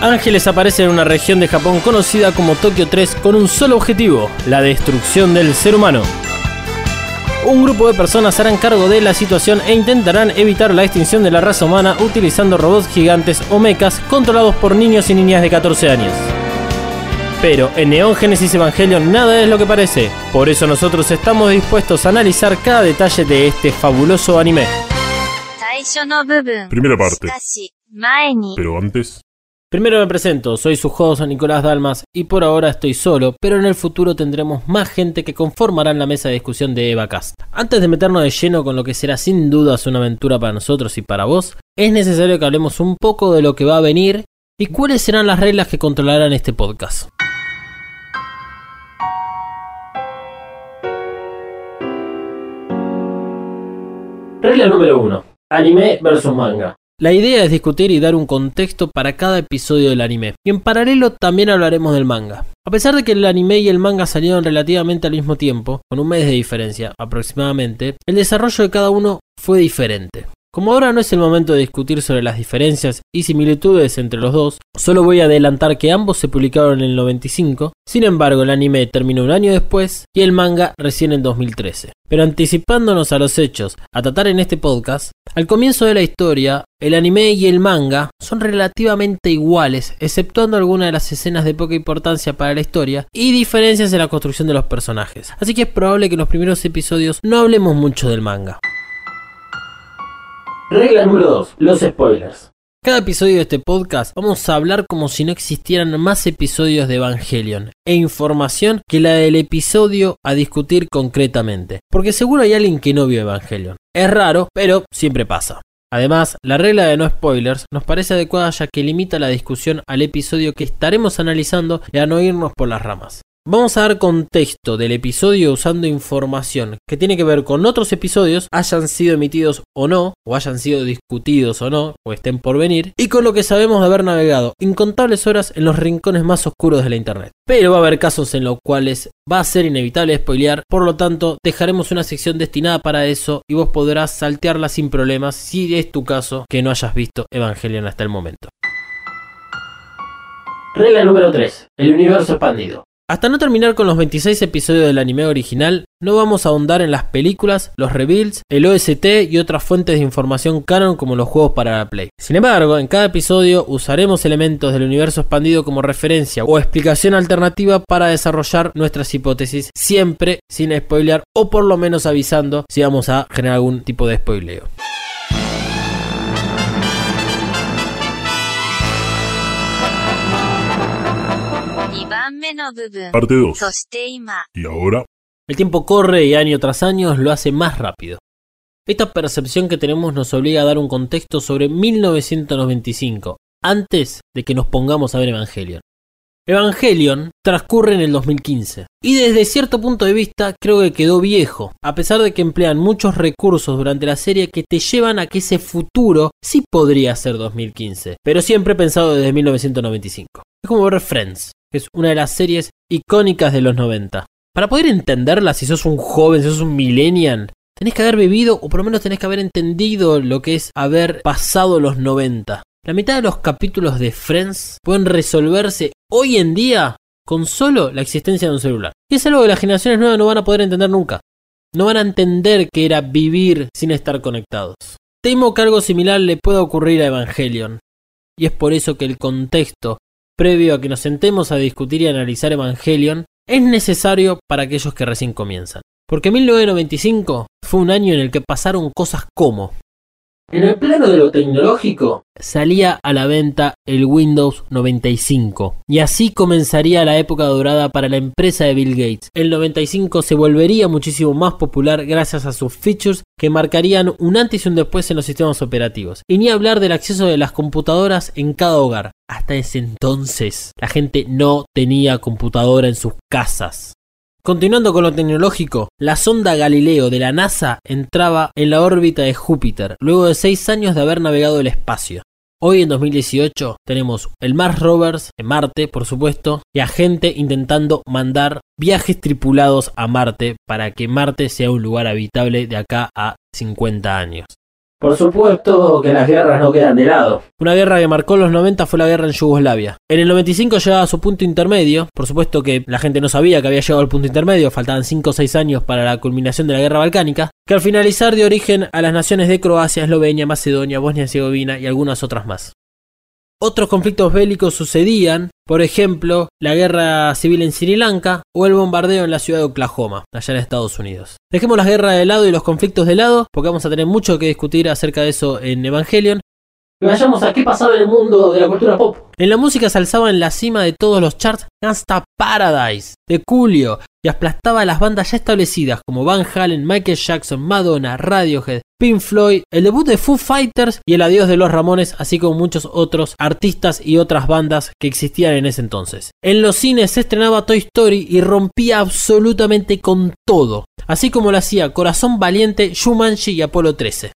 Ángeles aparece en una región de Japón conocida como Tokio 3 con un solo objetivo, la destrucción del ser humano. Un grupo de personas harán cargo de la situación e intentarán evitar la extinción de la raza humana utilizando robots gigantes o mechas controlados por niños y niñas de 14 años. Pero en Neon Genesis Evangelion nada es lo que parece, por eso nosotros estamos dispuestos a analizar cada detalle de este fabuloso anime. Primera parte. Pero antes. Primero me presento, soy su host Nicolás Dalmas y por ahora estoy solo, pero en el futuro tendremos más gente que conformarán la mesa de discusión de Eva EvaCast. Antes de meternos de lleno con lo que será sin dudas una aventura para nosotros y para vos, es necesario que hablemos un poco de lo que va a venir y cuáles serán las reglas que controlarán este podcast. Regla número 1. Anime versus manga. La idea es discutir y dar un contexto para cada episodio del anime. Y en paralelo también hablaremos del manga. A pesar de que el anime y el manga salieron relativamente al mismo tiempo, con un mes de diferencia aproximadamente, el desarrollo de cada uno fue diferente. Como ahora no es el momento de discutir sobre las diferencias y similitudes entre los dos, solo voy a adelantar que ambos se publicaron en el 95, sin embargo el anime terminó un año después y el manga recién en 2013. Pero anticipándonos a los hechos a tratar en este podcast, al comienzo de la historia, el anime y el manga son relativamente iguales, exceptuando algunas de las escenas de poca importancia para la historia y diferencias en la construcción de los personajes. Así que es probable que en los primeros episodios no hablemos mucho del manga. Regla número 2. Los spoilers. Cada episodio de este podcast vamos a hablar como si no existieran más episodios de Evangelion e información que la del episodio a discutir concretamente. Porque seguro hay alguien que no vio Evangelion. Es raro, pero siempre pasa. Además, la regla de no spoilers nos parece adecuada ya que limita la discusión al episodio que estaremos analizando y a no irnos por las ramas. Vamos a dar contexto del episodio usando información que tiene que ver con otros episodios, hayan sido emitidos o no, o hayan sido discutidos o no, o estén por venir, y con lo que sabemos de haber navegado incontables horas en los rincones más oscuros de la internet. Pero va a haber casos en los cuales va a ser inevitable spoilear, por lo tanto dejaremos una sección destinada para eso y vos podrás saltearla sin problemas si es tu caso que no hayas visto Evangelion hasta el momento. Regla número 3. El universo expandido. Hasta no terminar con los 26 episodios del anime original, no vamos a ahondar en las películas, los reveals, el OST y otras fuentes de información canon como los juegos para la Play. Sin embargo, en cada episodio usaremos elementos del universo expandido como referencia o explicación alternativa para desarrollar nuestras hipótesis, siempre sin spoilear o por lo menos avisando si vamos a generar algún tipo de spoileo.2 Parte 2. Y ahora. El tiempo corre y año tras año lo hace más rápido. Esta percepción que tenemos nos obliga a dar un contexto sobre 1995, antes de que nos pongamos a ver Evangelion. Evangelion transcurre en el 2015 y desde cierto punto de vista creo que quedó viejo, a pesar de que emplean muchos recursos durante la serie que te llevan a que ese futuro sí podría ser 2015, pero siempre he pensado desde 1995. Es como ver Friends, es una de las series icónicas de los 90. Para poder entenderla, si sos un joven, si sos un millennial, tenés que haber vivido o por lo menos tenés que haber entendido lo que es haber pasado los 90. La mitad de los capítulos de Friends pueden resolverse hoy en día con solo la existencia de un celular. Y es algo que las generaciones nuevas no van a poder entender nunca. No van a entender que era vivir sin estar conectados. Temo que algo similar le pueda ocurrir a Evangelion. Y es por eso que el contexto previo a que nos sentemos a discutir y analizar Evangelion es necesario para aquellos que recién comienzan. Porque 1995 fue un año en el que pasaron cosas como en el plano de lo tecnológico, salía a la venta el Windows 95. Y así comenzaría la época dorada para la empresa de Bill Gates. El 95 se volvería muchísimo más popular gracias a sus features que marcarían un antes y un después en los sistemas operativos. Y ni hablar del acceso de las computadoras en cada hogar. Hasta ese entonces, la gente no tenía computadora en sus casas. Continuando con lo tecnológico, la sonda Galileo de la NASA entraba en la órbita de Júpiter, luego de 6 años de haber navegado el espacio. Hoy en 2018 tenemos el Mars Rovers en Marte, por supuesto, y a gente intentando mandar viajes tripulados a Marte para que Marte sea un lugar habitable de acá a 50 años. Por supuesto que las guerras no quedan de lado. Una guerra que marcó los 90 fue la guerra en Yugoslavia. En el 95 llegaba a su punto intermedio. Por supuesto que la gente no sabía que había llegado al punto intermedio, faltaban 5 o 6 años para la culminación de la guerra balcánica, que al finalizar dio origen a las naciones de Croacia, Eslovenia, Macedonia, Bosnia y Herzegovina y algunas otras más. Otros conflictos bélicos sucedían, por ejemplo, la guerra civil en Sri Lanka o el bombardeo en la ciudad de Oklahoma, allá en Estados Unidos. Dejemos las guerras de lado y los conflictos de lado, porque vamos a tener mucho que discutir acerca de eso en Evangelion. Y vayamos a qué pasaba en el mundo de la cultura pop. En la música se alzaba en la cima de todos los charts Gangsta Paradise, de Coolio, y aplastaba a las bandas ya establecidas como Van Halen, Michael Jackson, Madonna, Radiohead, Pink Floyd, el debut de Foo Fighters y el adiós de los Ramones, así como muchos otros artistas y otras bandas que existían en ese entonces. En los cines se estrenaba Toy Story y rompía absolutamente con todo, así como lo hacía Corazón Valiente, Shumanji y Apolo 13.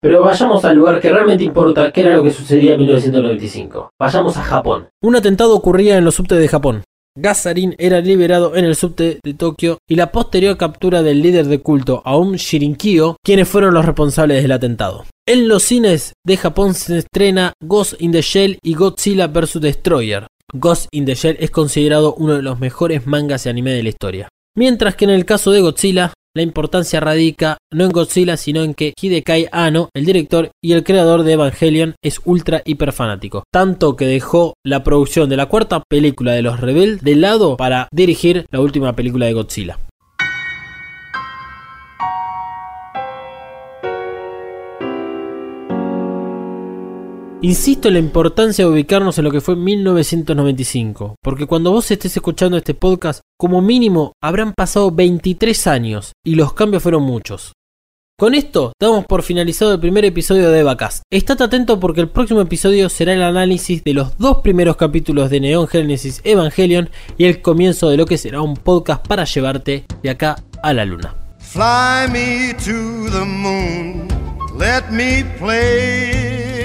Pero vayamos al lugar que realmente importa, que era lo que sucedía en 1995. Vayamos a Japón. Un atentado ocurría en los subtes de Japón. Gazarin era liberado en el subte de Tokio y la posterior captura del líder de culto Aum Shirinkyo, quienes fueron los responsables del atentado. En los cines de Japón se estrena Ghost in the Shell y Godzilla vs. Destroyer. Ghost in the Shell es considerado uno de los mejores mangas de anime de la historia. Mientras que en el caso de Godzilla, la importancia radica no en Godzilla, sino en que Hidekai Anno, el director y el creador de Evangelion, es ultra hiper fanático. Tanto que dejó la producción de la cuarta película de los Rebel de lado para dirigir la última película de Godzilla. Insisto en la importancia de ubicarnos en lo que fue 1995, porque cuando vos estés escuchando este podcast, como mínimo habrán pasado 23 años y los cambios fueron muchos. Con esto damos por finalizado el primer episodio de Evacast. Estate atento porque el próximo episodio será el análisis de los dos primeros capítulos de Neon Genesis Evangelion y el comienzo de lo que será un podcast para llevarte de acá a la luna. Fly me to the moon, let me play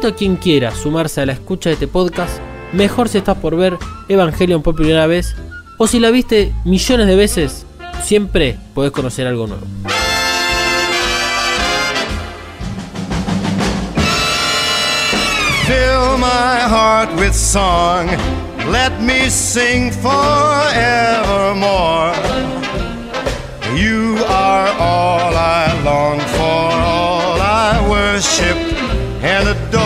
Invito a quien quiera sumarse a la escucha de este podcast, mejor si estás por ver Evangelion por primera vez, o si la viste millones de veces, siempre podés conocer algo nuevo. Fill my heart with song, let me sing forevermore. You are all I long for, all I worship and adore.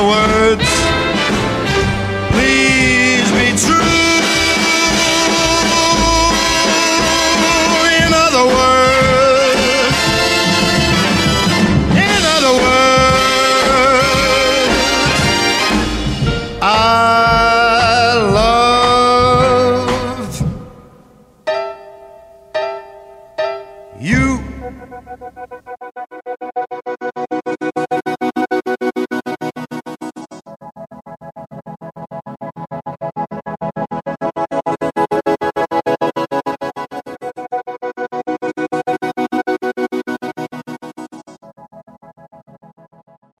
Other words, please be true. In other words, in other words, I love you.